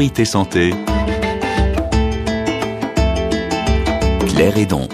Priorité Santé. Claire Edon.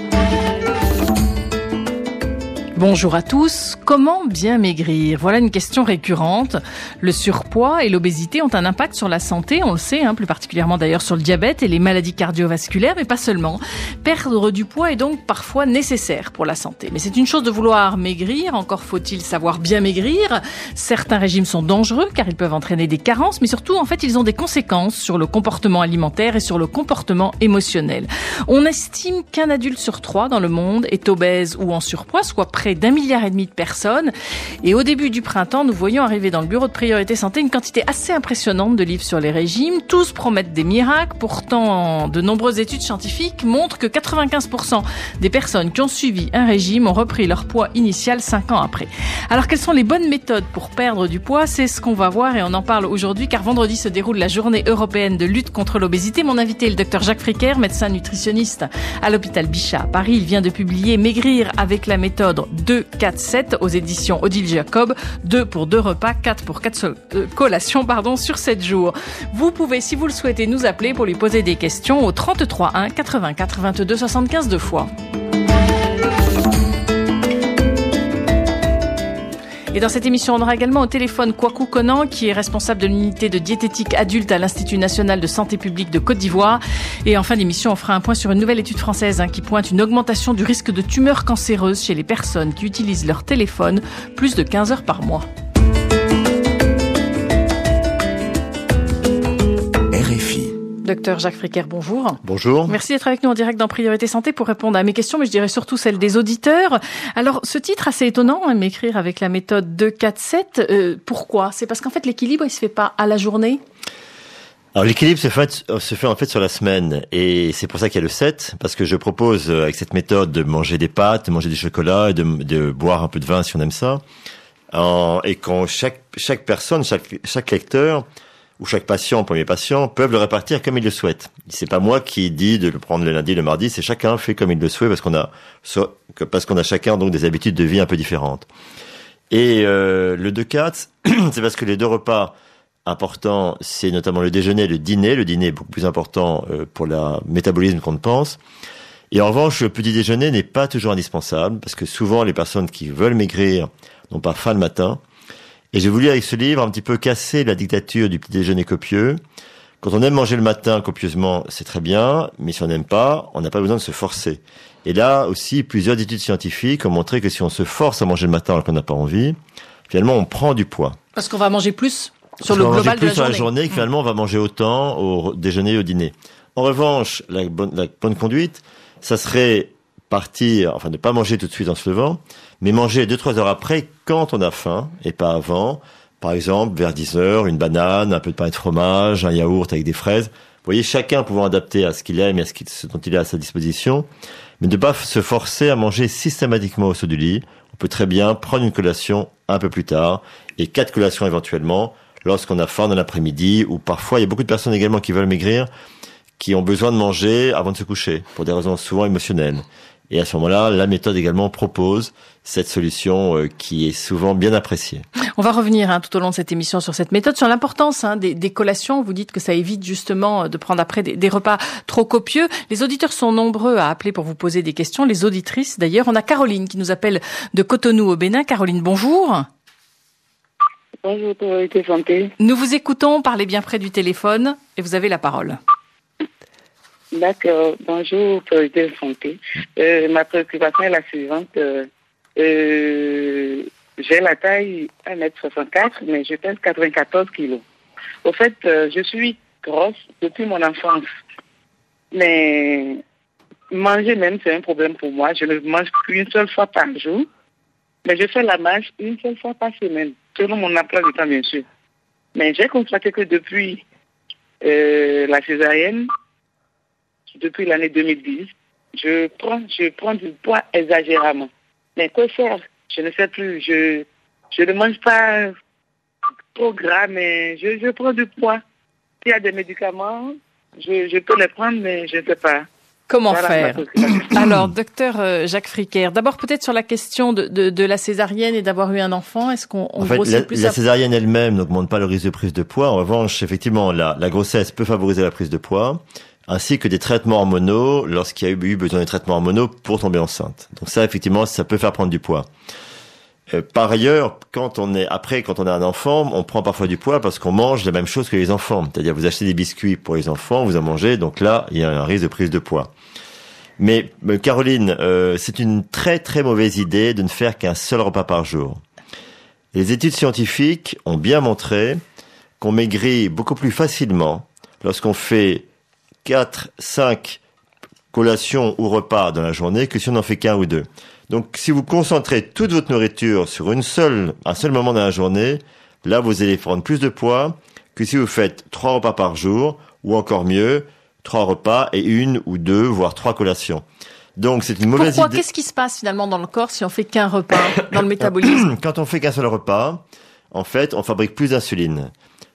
Bonjour à tous. Comment bien maigrir? Voilà une question récurrente. Le surpoids et l'obésité ont un impact sur la santé, on le sait, hein, plus particulièrement d'ailleurs sur le diabète et les maladies cardiovasculaires, mais pas seulement. Perdre du poids est donc parfois nécessaire pour la santé. Mais c'est une chose de vouloir maigrir, encore faut-il savoir bien maigrir. Certains régimes sont dangereux car ils peuvent entraîner des carences, mais surtout en fait ils ont des conséquences sur le comportement alimentaire et sur le comportement émotionnel. On estime qu'un adulte sur trois dans le monde est obèse ou en surpoids, soit près d'un milliard et demi de personnes. Et au début du printemps, nous voyons arriver dans le bureau de priorité santé une quantité assez impressionnante de livres sur les régimes. Tous promettent des miracles. Pourtant, de nombreuses études scientifiques montrent que 95% des personnes qui ont suivi un régime ont repris leur poids initial 5 ans après. Alors, quelles sont les bonnes méthodes pour perdre du poids? C'est ce qu'on va voir et on en parle aujourd'hui car vendredi se déroule la journée européenne de lutte contre l'obésité. Mon invité est le docteur Jacques Fricker, médecin nutritionniste à l'hôpital Bichat à Paris. Il vient de publier Maigrir avec la méthode 2, 4, 7 aux éditions Odile Jacob. 2 pour 2 repas, 4 pour 4 euh, collations pardon, sur 7 jours. Vous pouvez, si vous le souhaitez, nous appeler pour lui poser des questions au 33 1 84 22 75 deux fois. Et dans cette émission, on aura également au téléphone Kwaku Conan, qui est responsable de l'unité de diététique adulte à l'Institut national de santé publique de Côte d'Ivoire. Et en fin d'émission, on fera un point sur une nouvelle étude française hein, qui pointe une augmentation du risque de tumeurs cancéreuses chez les personnes qui utilisent leur téléphone plus de 15 heures par mois. Docteur Jacques Fricker, bonjour. Bonjour. Merci d'être avec nous en direct dans Priorité Santé pour répondre à mes questions, mais je dirais surtout celles des auditeurs. Alors, ce titre assez étonnant, hein, m'écrire avec la méthode 2-4-7, euh, pourquoi? C'est parce qu'en fait, l'équilibre, il se fait pas à la journée? Alors l'équilibre se fait, se fait en fait sur la semaine et c'est pour ça qu'il y a le 7 parce que je propose euh, avec cette méthode de manger des pâtes, de manger du chocolat et de, de boire un peu de vin si on aime ça. En, et quand chaque chaque personne, chaque chaque lecteur ou chaque patient, premier patient, peuvent le répartir comme il le souhaite. C'est pas moi qui dis de le prendre le lundi, le mardi, c'est chacun fait comme il le souhaite parce qu'on a parce qu'on a chacun donc des habitudes de vie un peu différentes. Et euh, le 2-4, c'est parce que les deux repas importants, c'est notamment le déjeuner et le dîner. Le dîner est beaucoup plus important euh, pour le métabolisme qu'on ne pense. Et en revanche, le petit déjeuner n'est pas toujours indispensable parce que souvent les personnes qui veulent maigrir n'ont pas faim le matin et j'ai voulu avec ce livre un petit peu casser la dictature du petit déjeuner copieux. Quand on aime manger le matin copieusement, c'est très bien, mais si on n'aime pas, on n'a pas besoin de se forcer. Et là aussi, plusieurs études scientifiques ont montré que si on se force à manger le matin alors qu'on n'a pas envie, finalement, on prend du poids. Parce qu'on va manger plus sur le global plus de la sur journée. la journée, que finalement, on va manger autant au déjeuner et au dîner. En revanche, la bonne, la bonne conduite, ça serait partir, enfin ne pas manger tout de suite en se levant, mais manger deux trois heures après quand on a faim et pas avant. Par exemple, vers 10 heures, une banane, un peu de pain de fromage, un yaourt avec des fraises. Vous voyez, chacun pouvant adapter à ce qu'il aime et à ce, dont il est à sa disposition, mais ne pas se forcer à manger systématiquement au saut du lit. On peut très bien prendre une collation un peu plus tard et quatre collations éventuellement lorsqu'on a faim dans l'après-midi ou parfois il y a beaucoup de personnes également qui veulent maigrir qui ont besoin de manger avant de se coucher pour des raisons souvent émotionnelles. Et à ce moment-là, la méthode également propose cette solution euh, qui est souvent bien appréciée. On va revenir hein, tout au long de cette émission sur cette méthode, sur l'importance hein, des, des, collations. Vous dites que ça évite justement de prendre après des, des, repas trop copieux. Les auditeurs sont nombreux à appeler pour vous poser des questions. Les auditrices, d'ailleurs, on a Caroline qui nous appelle de Cotonou au Bénin. Caroline, bonjour. Bonjour, santé. Nous vous écoutons, parlez bien près du téléphone et vous avez la parole. D'accord. Bonjour, de santé. Euh, ma préoccupation est la suivante. Euh, euh, j'ai la taille 1m64, mais je pèse 94 kilos. Au fait, je suis grosse depuis mon enfance. Mais manger même, c'est un problème pour moi. Je ne mange qu'une seule fois par jour. Mais je fais la marche une seule fois par semaine, selon mon emploi du temps, bien sûr. Mais j'ai constaté que depuis la césarienne, depuis l'année 2010, je prends, je prends du poids exagérément. Mais quoi faire? Je ne sais plus. Je, je ne mange pas trop gras, mais je, je prends du poids. S'il y a des médicaments, je, je peux les prendre, mais je ne sais pas. Comment Voilà, faire? Alors, docteur euh, Jacques Fricker, d'abord peut-être sur la question de, de, de la césarienne et d'avoir eu un enfant, est-ce qu'on on En fait, grossit la, plus la à- césarienne elle-même n'augmente pas le risque de prise de poids. En revanche, effectivement, la, la grossesse peut favoriser la prise de poids, ainsi que des traitements hormonaux lorsqu'il y a eu besoin de traitements hormonaux pour tomber enceinte. Donc ça, effectivement, ça peut faire prendre du poids. Euh, par ailleurs, quand on est après, quand on a un enfant, on prend parfois du poids parce qu'on mange la même chose que les enfants. C'est-à-dire, vous achetez des biscuits pour les enfants, vous en mangez, donc là, il y a un risque de prise de poids. Mais euh, Caroline, euh, c'est une très très mauvaise idée de ne faire qu'un seul repas par jour. Les études scientifiques ont bien montré qu'on maigrit beaucoup plus facilement lorsqu'on fait 4, 5 collations ou repas dans la journée que si on n'en fait qu'un ou deux. Donc si vous concentrez toute votre nourriture sur une seule, un seul moment dans la journée, là vous allez prendre plus de poids que si vous faites trois repas par jour ou encore mieux, trois repas et une ou deux, voire trois collations. Donc c'est une mauvaise Pourquoi idée. Qu'est-ce qui se passe finalement dans le corps si on fait qu'un repas dans le métabolisme Quand on fait qu'un seul repas, en fait, on fabrique plus d'insuline.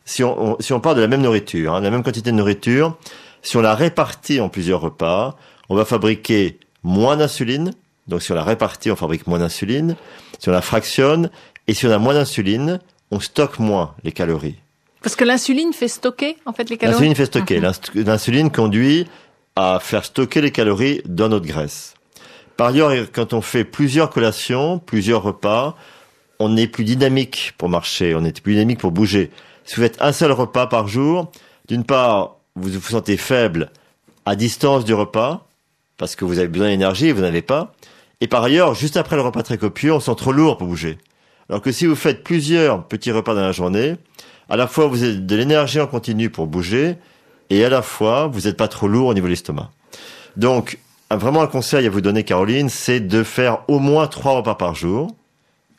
Si on, on- si on part de la même nourriture, hein, la même quantité de nourriture, si on la répartit en plusieurs repas, on va fabriquer moins d'insuline. Donc si on la répartit, on fabrique moins d'insuline. Si on la fractionne, et si on a moins d'insuline, on stocke moins les calories. Parce que l'insuline fait stocker en fait les calories? L'insuline fait stocker. L'inst- L'insuline conduit à faire stocker les calories dans notre graisse. Par ailleurs, quand on fait plusieurs collations, plusieurs repas, on est plus dynamique pour marcher, on est plus dynamique pour bouger. Si vous faites un seul repas par jour, d'une part, vous vous sentez faible à distance du repas, parce que vous avez besoin d'énergie et vous n'avez pas. Et par ailleurs, juste après le repas très copieux, on se sent trop lourd pour bouger. Alors que si vous faites plusieurs petits repas dans la journée, à la fois vous avez de l'énergie en continu pour bouger, et à la fois vous n'êtes pas trop lourd au niveau de l'estomac. Donc, vraiment un conseil à vous donner, Caroline, c'est de faire au moins trois repas par jour.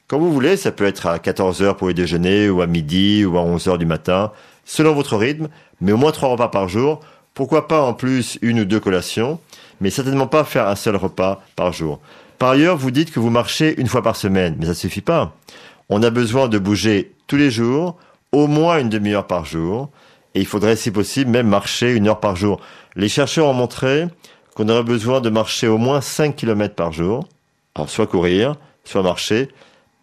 Quand vous voulez, ça peut être à 14 heures pour le déjeuner, ou à midi, ou à 11 heures du matin, selon votre rythme, mais au moins trois repas par jour. Pourquoi pas en plus une ou deux collations, mais certainement pas faire un seul repas par jour. Par ailleurs, vous dites que vous marchez une fois par semaine, mais ça suffit pas. On a besoin de bouger tous les jours, au moins une demi-heure par jour, et il faudrait, si possible, même marcher une heure par jour. Les chercheurs ont montré qu'on aurait besoin de marcher au moins 5 km par jour. Alors, soit courir, soit marcher.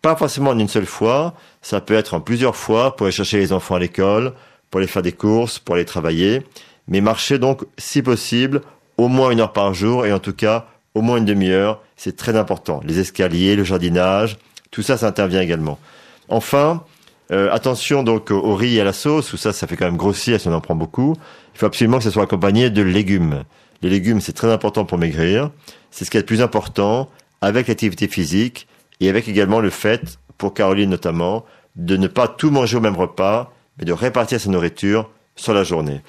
Pas forcément en une seule fois. Ça peut être en plusieurs fois pour aller chercher les enfants à l'école, pour aller faire des courses, pour aller travailler. Mais marcher donc, si possible, au moins une heure par jour et en tout cas, au moins une demi-heure. C'est très important. Les escaliers, le jardinage, tout ça, ça intervient également. Enfin, euh, attention donc au, riz et à la sauce, où ça, ça fait quand même grossir si on en prend beaucoup. Il faut absolument que ça soit accompagné de légumes. Les légumes, c'est très important pour maigrir. C'est ce qui est le plus important avec l'activité physique et avec également le fait, pour Caroline notamment, de ne pas tout manger au même repas, mais de répartir sa nourriture sur la journée.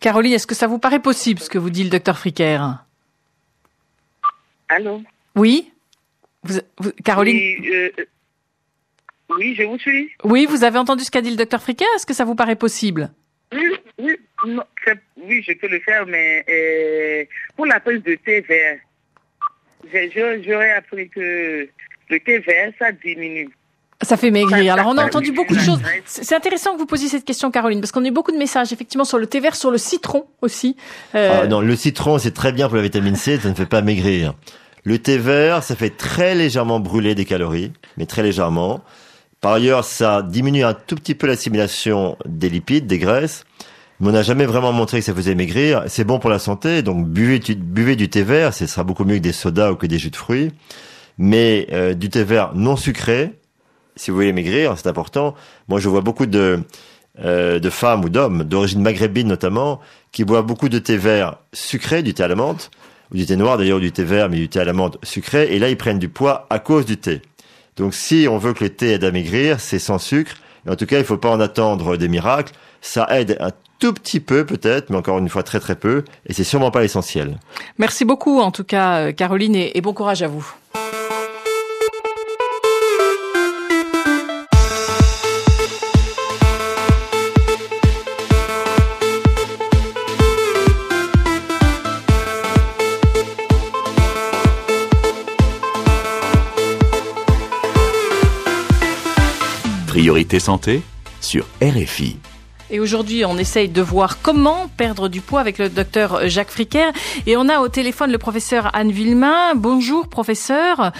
Caroline, est-ce que ça vous paraît possible ce que vous dit le docteur Fricker Allô? Oui? Vous, vous- Caroline? Oui, euh, oui, je vous suis. Oui, vous avez entendu ce qu'a dit le docteur Fricker Est-ce que ça vous paraît possible? Oui, oui, non, oui, je peux le faire, mais euh, pour la prise de thé vert, j'aurais appris que le thé vert, ça diminue. Ça fait maigrir. Alors on a Ça- entendu beaucoup de choses. C'est intéressant que vous posiez cette question, Caroline, parce qu'on a eu beaucoup de messages effectivement sur le thé vert, sur le citron aussi. Euh, Ah, non, le citron, c'est très bien pour la vitamine C, ça ne fait pas maigrir. Le thé vert, ça fait très légèrement brûler des calories, mais très légèrement. Par ailleurs, ça diminue un tout petit peu l'assimilation des lipides, des graisses, mais on n'a jamais vraiment montré que ça faisait maigrir. C'est bon pour la santé, donc buvez, du- buvez du thé vert, ce sera beaucoup mieux que des sodas ou que des jus de fruits. Mais euh, du thé vert non sucré, si vous voulez maigrir, c'est important. Moi, je vois beaucoup de, euh, de femmes ou d'hommes, d'origine maghrébine notamment, qui boivent beaucoup de thé vert sucré, du thé à la menthe, ou du thé noir d'ailleurs, du thé vert, mais du thé à la menthe sucré, et là, ils prennent du poids à cause du thé. Donc, si on veut que le thé aide à maigrir, c'est sans sucre. Et en tout cas, il ne faut pas en attendre des miracles. Ça aide un tout petit peu peut-être, mais encore une fois très très peu, et c'est sûrement pas l'essentiel. Merci beaucoup en tout cas, euh, Caroline, et bon courage à vous. Priorité santé sur RFI. Et aujourd'hui, on essaye de voir comment perdre du poids avec le docteur Jacques Fricker. Et on a au téléphone le professeur Anne Villemain. Bonjour, professeur.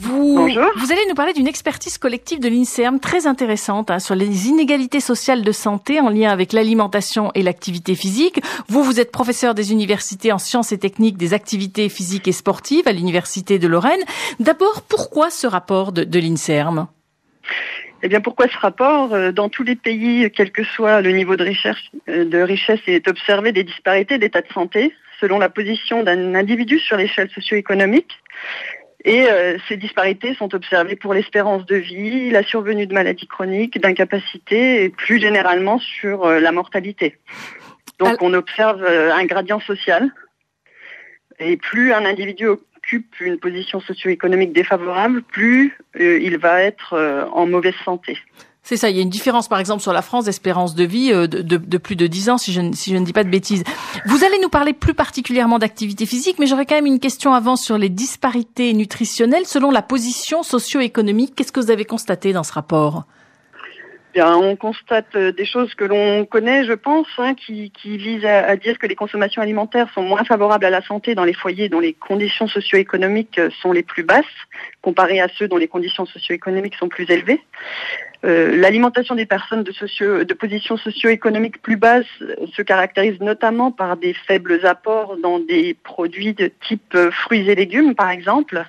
Vous, Bonjour. vous allez nous parler d'une expertise collective de l'INSERM très intéressante hein, sur les inégalités sociales de santé en lien avec l'alimentation et l'activité physique. Vous, vous êtes professeur des universités en sciences et techniques des activités physiques et sportives à l'université de Lorraine. D'abord, pourquoi ce rapport de, de l'INSERM? Eh bien, pourquoi ce rapport Euh, Dans tous les pays, quel que soit le niveau de richesse, euh, de richesse est observé des disparités d'état de santé selon la position d'un individu sur l'échelle socio-économique? Et euh, ces disparités sont observées pour l'espérance de vie, la survenue de maladies chroniques, d'incapacités et plus généralement sur euh, la mortalité. Donc on observe euh, un gradient social. Et plus un individu occupe une position socio-économique défavorable, plus euh, il va être euh, en mauvaise santé. C'est ça, il y a une différence par exemple sur la France d'espérance de vie euh, de, plus de 10 ans si je, si je ne dis pas de bêtises. Vous allez nous parler plus particulièrement d'activité physique, mais j'aurais quand même une question avant sur les disparités nutritionnelles selon la position socio-économique. Qu'est-ce que vous avez constaté dans ce rapport? On constate euh, des choses que l'on connaît, je pense, hein, qui, visent à, dire que les consommations alimentaires sont moins favorables à la santé dans les foyers dont les conditions socio-économiques euh, sont les plus basses, comparées à ceux dont les conditions socio-économiques sont plus élevées. Euh, L'alimentation des personnes de, socio, de positions socio-économiques plus basses euh, se caractérise notamment par des faibles apports dans des produits de type fruits et légumes, par exemple.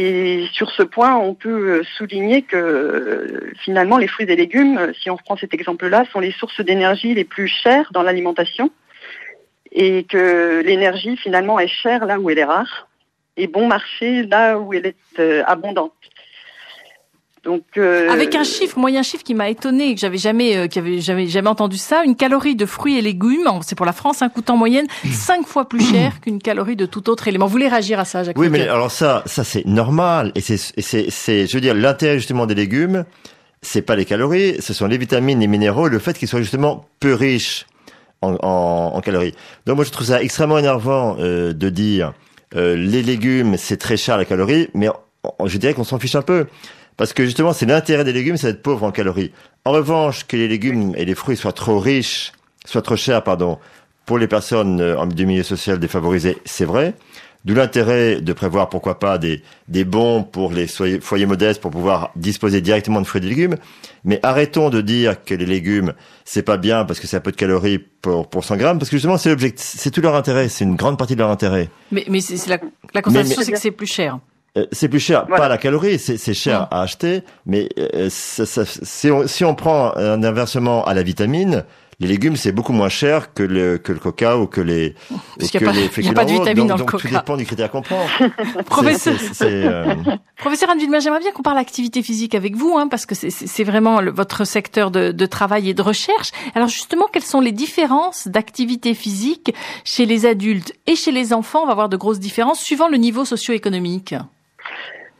Et sur ce point, on peut souligner que finalement, les fruits et légumes, si on reprend cet exemple-là, sont les sources d'énergie les plus chères dans l'alimentation et que l'énergie finalement est chère là où elle est rare et bon marché là où elle est euh, abondante. Donc, euh, Avec un chiffre, moyen chiffre qui m'a étonné, que j'avais jamais, euh, qui avait jamais, jamais entendu ça, une calorie de fruits et légumes, c'est pour la France, un coût en moyenne cinq fois plus cher qu'une calorie de tout autre élément. Vous voulez réagir à ça, Jacques Oui, mais alors ça, ça c'est normal. Et c'est, et c'est, c'est, je veux dire, l'intérêt justement des légumes, c'est pas les calories, ce sont les vitamines, les minéraux, et le fait qu'ils soient justement peu riches en, en, en calories. Donc moi, je trouve ça extrêmement énervant euh, de dire euh, les légumes, c'est très cher la calorie, mais je dirais qu'on s'en fiche un peu. Parce que justement, c'est l'intérêt des légumes, c'est d'être pauvre en calories. En revanche, que les légumes et les fruits soient trop riches, soient trop chers, pardon, pour les personnes euh, en du milieu social défavorisé, c'est vrai. D'où l'intérêt de prévoir, pourquoi pas, des, des bons pour les foyers, modestes pour pouvoir disposer directement de fruits et de légumes. Mais arrêtons de dire que les légumes, c'est pas bien parce que c'est un peu de calories pour, pour 100 grammes, parce que justement, c'est l'objectif, c'est tout leur intérêt, c'est une grande partie de leur intérêt. Mais, mais c'est la, la constatation, c'est que c'est plus cher. Euh, c'est plus cher, Voilà. pas la calorie, c'est cher à acheter, mais euh, ça- ça- si, on, si on prend un inversement à la vitamine, les légumes c'est beaucoup moins cher que le que le coca ou que les Parce ou que pas- les il y a pas de vitamine donc, dans le donc coca. tout dépend du critère qu'on prend. Professeur, euh, Professeur Anne Villemain, j'aimerais bien qu'on parle activité physique avec vous, hein, parce que c'est- vraiment le- votre secteur de, de travail et de recherche. Alors justement, quelles sont les différences d'activité physique chez les adultes et chez les enfants? On va avoir de grosses différences suivant le niveau socio-économique.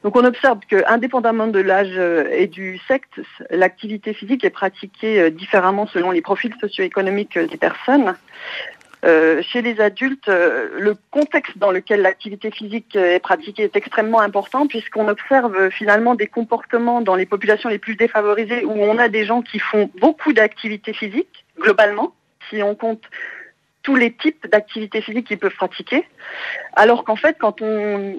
Donc on observe que, indépendamment de l'âge euh, et du sexe, l'activité physique est pratiquée euh, différemment selon les profils socio-économiques euh, des personnes. Chez les adultes, le contexte dans lequel l'activité physique est pratiquée est extrêmement important puisqu'on observe finalement des comportements dans les populations les plus défavorisées où on a des gens qui font beaucoup d'activité physique, globalement, si on compte tous les types d'activités physiques qu'ils peuvent pratiquer. Alors qu'en fait, quand on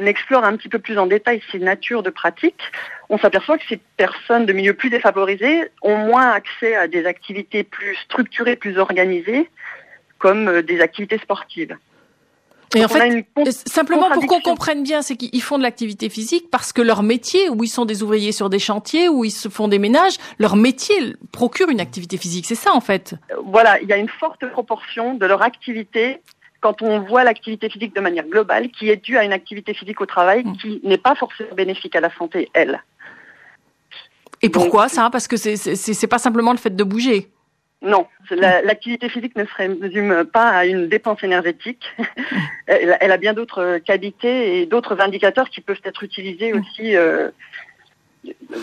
explore un petit peu plus en détail ces natures de pratiques, on s'aperçoit que ces personnes de milieux plus défavorisés ont moins accès à des activités plus structurées, plus organisées, comme euh, des activités sportives. Et en fait, une euh, simplement pour qu'on comprenne bien, c'est qu'ils font de l'activité physique parce que leur métier, où ils sont des ouvriers sur des chantiers, où ils se font des ménages, leur métier procure une activité physique. C'est ça en fait. voilà, il y a une forte proportion de leur activité quand on voit l'activité physique de manière globale, qui est due à une activité phique au travail Mm. qui n'est pas forcément bénéfique à la santé, elle. Et Donc- pourquoi ça? Parce que c'est pas simplement le fait de bouger. Non, la- l'activité physique ne se résume pas à une dépense énergétique. elle, a- bien d'autres qualités et d'autres indicateurs qui peuvent être utilisés aussi euh,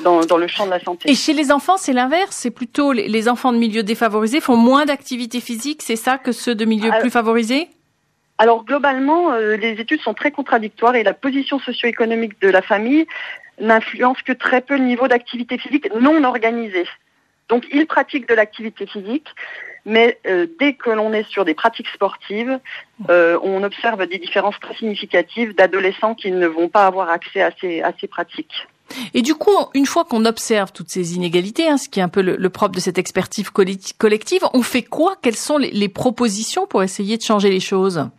dans, dans le champ de la santé. Et chez les enfants, c'est l'inverse. C'est plutôt les, enfants de milieux défavorisés font moins d'activité physique, c'est ça, que ceux de milieux Alors- plus favorisés? Alors globalement, euh, les études sont très contradictoires et la position socio-économique de la famille n'influence que très peu le niveau d'activité physique non organisée. Donc ils pratiquent de l'activité physique, mais euh, dès que l'on est sur des pratiques sportives, euh, on observe des différences très significatives d'adolescents qui ne vont pas avoir accès à ces, pratiques. Et du coup, une fois qu'on observe toutes ces inégalités, hein, ce qui est un peu le, propre de cette expertise collective, on fait quoi? Quelles sont les propositions pour essayer de changer les choses?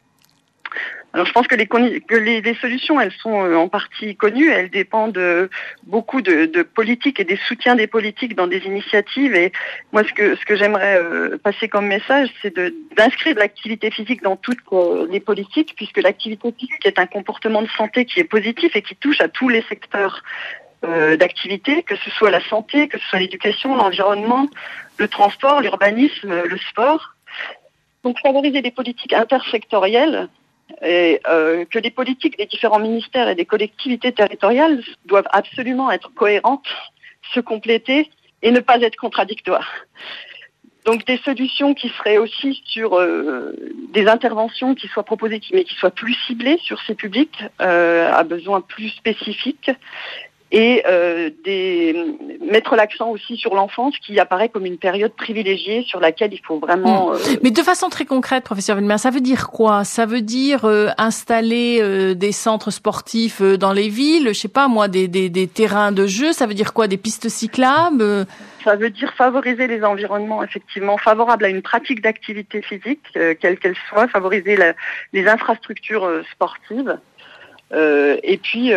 Alors je pense que les, solutions, elles sont euh, en partie connues, elles dépendent de, beaucoup de, politiques et des soutiens des politiques dans des initiatives. Et moi, ce que, ce que j'aimerais euh, passer comme message, c'est d'inscrire l'activité physique dans toutes euh, les politiques, puisque l'activité physique est un comportement de santé qui est positif et qui touche à tous les secteurs d'activité, que ce soit la santé, que ce soit l'éducation, l'environnement, le transport, l'urbanisme, le sport. Donc favoriser des politiques intersectorielles et euh, que les politiques des différents ministères et des collectivités territoriales doivent absolument être cohérentes, se compléter et ne pas être contradictoires. Donc des solutions qui seraient aussi sur euh, des interventions qui soient proposées, mais qui soient plus ciblées sur ces publics, euh, à besoins plus spécifiques, et euh, des, mettre l'accent aussi sur l'enfance qui apparaît comme une période privilégiée sur laquelle il faut vraiment. Hmm. Euh, Mais de façon très concrète, professeur Villemin, ça veut dire quoi? Ça veut dire euh, installer euh, des centres sportifs dans les villes, je sais pas moi, des, des, des, terrains de jeu? Ça veut dire quoi? Des pistes cyclables? Ça veut dire favoriser les environnements effectivement favorables à une pratique d'activité physique, quelle qu'elle soit, favoriser la, les infrastructures sportives. et puis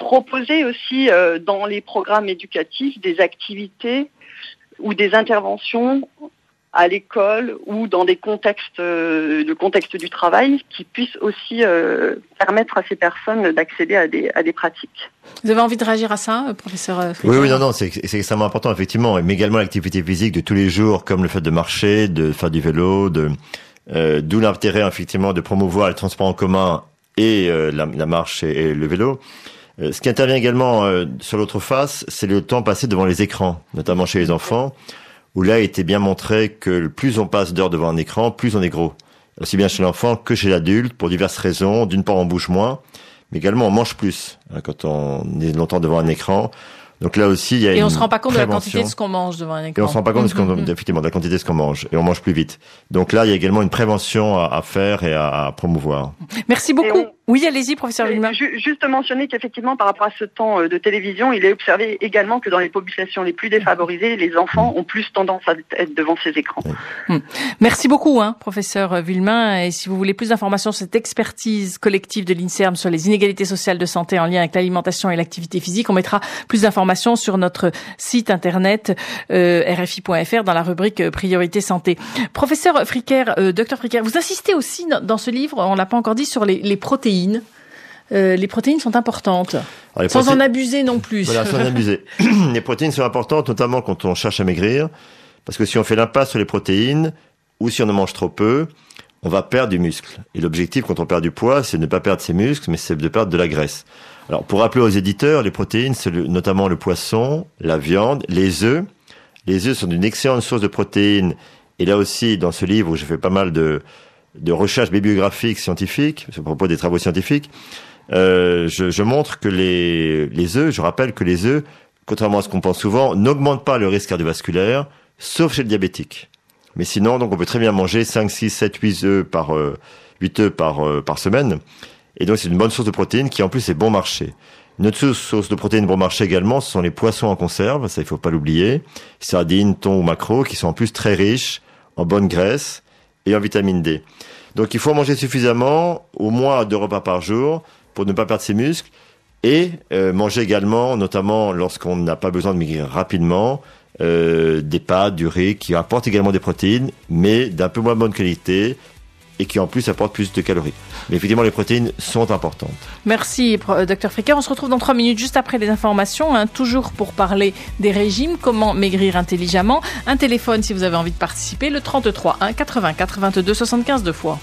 proposer aussi euh, dans les programmes éducatifs des activités ou des interventions à l'école ou dans des contextes, euh, le contexte du travail, qui puissent aussi euh, permettre à ces personnes d'accéder à des, à des pratiques. Vous avez envie de réagir à ça, professeur Oui, oui, non, non, c'est extrêmement important, effectivement, mais également l'activité physique de tous les jours, comme le fait de marcher, de faire du vélo, de d'où l'intérêt, effectivement, de promouvoir le transport en commun et la, la, marche et le vélo. Euh, ce qui intervient également euh, sur l'autre face, c'est le temps passé devant les écrans, notamment chez les enfants, où là, il était bien montré que plus on passe d'heures devant un écran, plus on est gros. Aussi bien chez l'enfant que chez l'adulte, pour diverses raisons. D'une part, on bouge moins, mais également on mange plus hein, quand on est longtemps devant un écran. Donc là aussi, il y a et on se rend pas compte de la quantité de ce qu'on mange devant un écran. Et on se rend pas compte de, ce qu'on, mm-hmm. effectivement, de la quantité de ce qu'on mange. Et on mange plus vite. Donc là, il y a également une prévention à, à faire et à, à promouvoir. Merci beaucoup. Oui, allez-y, professeur Villemin. Juste mentionner qu'effectivement, par rapport à ce temps euh, de télévision, il est observé également que dans les populations les plus défavorisées, les enfants ont plus tendance à être devant ces écrans. Hmm. Merci beaucoup, hein, professeur Villemin. Et si vous voulez plus d'informations sur cette expertise collective de l'INSERM sur les inégalités sociales de santé en lien avec l'alimentation et l'activité physique, on mettra plus d'informations sur notre site internet euh, rfi.fr dans la rubrique euh, priorité santé. Professeur Fricker, euh, docteur Fricker, vous insistez aussi dans ce livre, on l'a pas encore dit, sur les, les protéines euh, les protéines sont importantes. sans en abuser non plus. Voilà, sans en abuser. les protéines sont importantes, notamment quand on cherche à maigrir, parce que si on fait l'impasse sur les protéines, ou si on en mange trop peu, on va perdre du muscle. Et l'objectif quand on perd du poids, c'est de ne pas perdre ses muscles, mais c'est de perdre de la graisse. Alors, pour rappeler aux éditeurs, les protéines, c'est notamment le poisson, la viande, les œufs. Les œufs sont une excellente source de protéines. Et là aussi, dans ce livre où je fais pas mal de, de recherche bibliographique scientifique, à propos des travaux scientifiques, euh, je, je, montre que les, les œufs, je rappelle que les œufs, contrairement à ce qu'on pense souvent, n'augmentent pas le risque cardiovasculaire, sauf chez le diabétique. Mais sinon, donc on peut très bien manger 5, 6, 7, 8 œufs par, euh, 8 œufs par, euh, par semaine. Et donc c'est une bonne source de protéines qui en plus est bon marché. Une autre source de protéines bon marché également, ce sont les poissons en conserve, ça il faut pas l'oublier. Sardines, thon ou maquereaux, qui sont en plus très riches en bonne graisse et en vitamine D. Donc il faut manger suffisamment, au moins deux repas par jour, pour ne pas perdre ses muscles, et euh, manger également, notamment lorsqu'on n'a pas besoin de maigrir rapidement, euh, des pâtes, du riz, qui apportent également des protéines, mais d'un peu moins bonne qualité, et qui en plus apportent plus de calories. Mais effectivement, les protéines sont importantes. Merci, euh, docteur Fricker. On se retrouve dans trois minutes, juste après les informations, hein, toujours pour parler des régimes, comment maigrir intelligemment. Un téléphone si vous avez envie de participer, le 33 1 84 22 75 deux fois.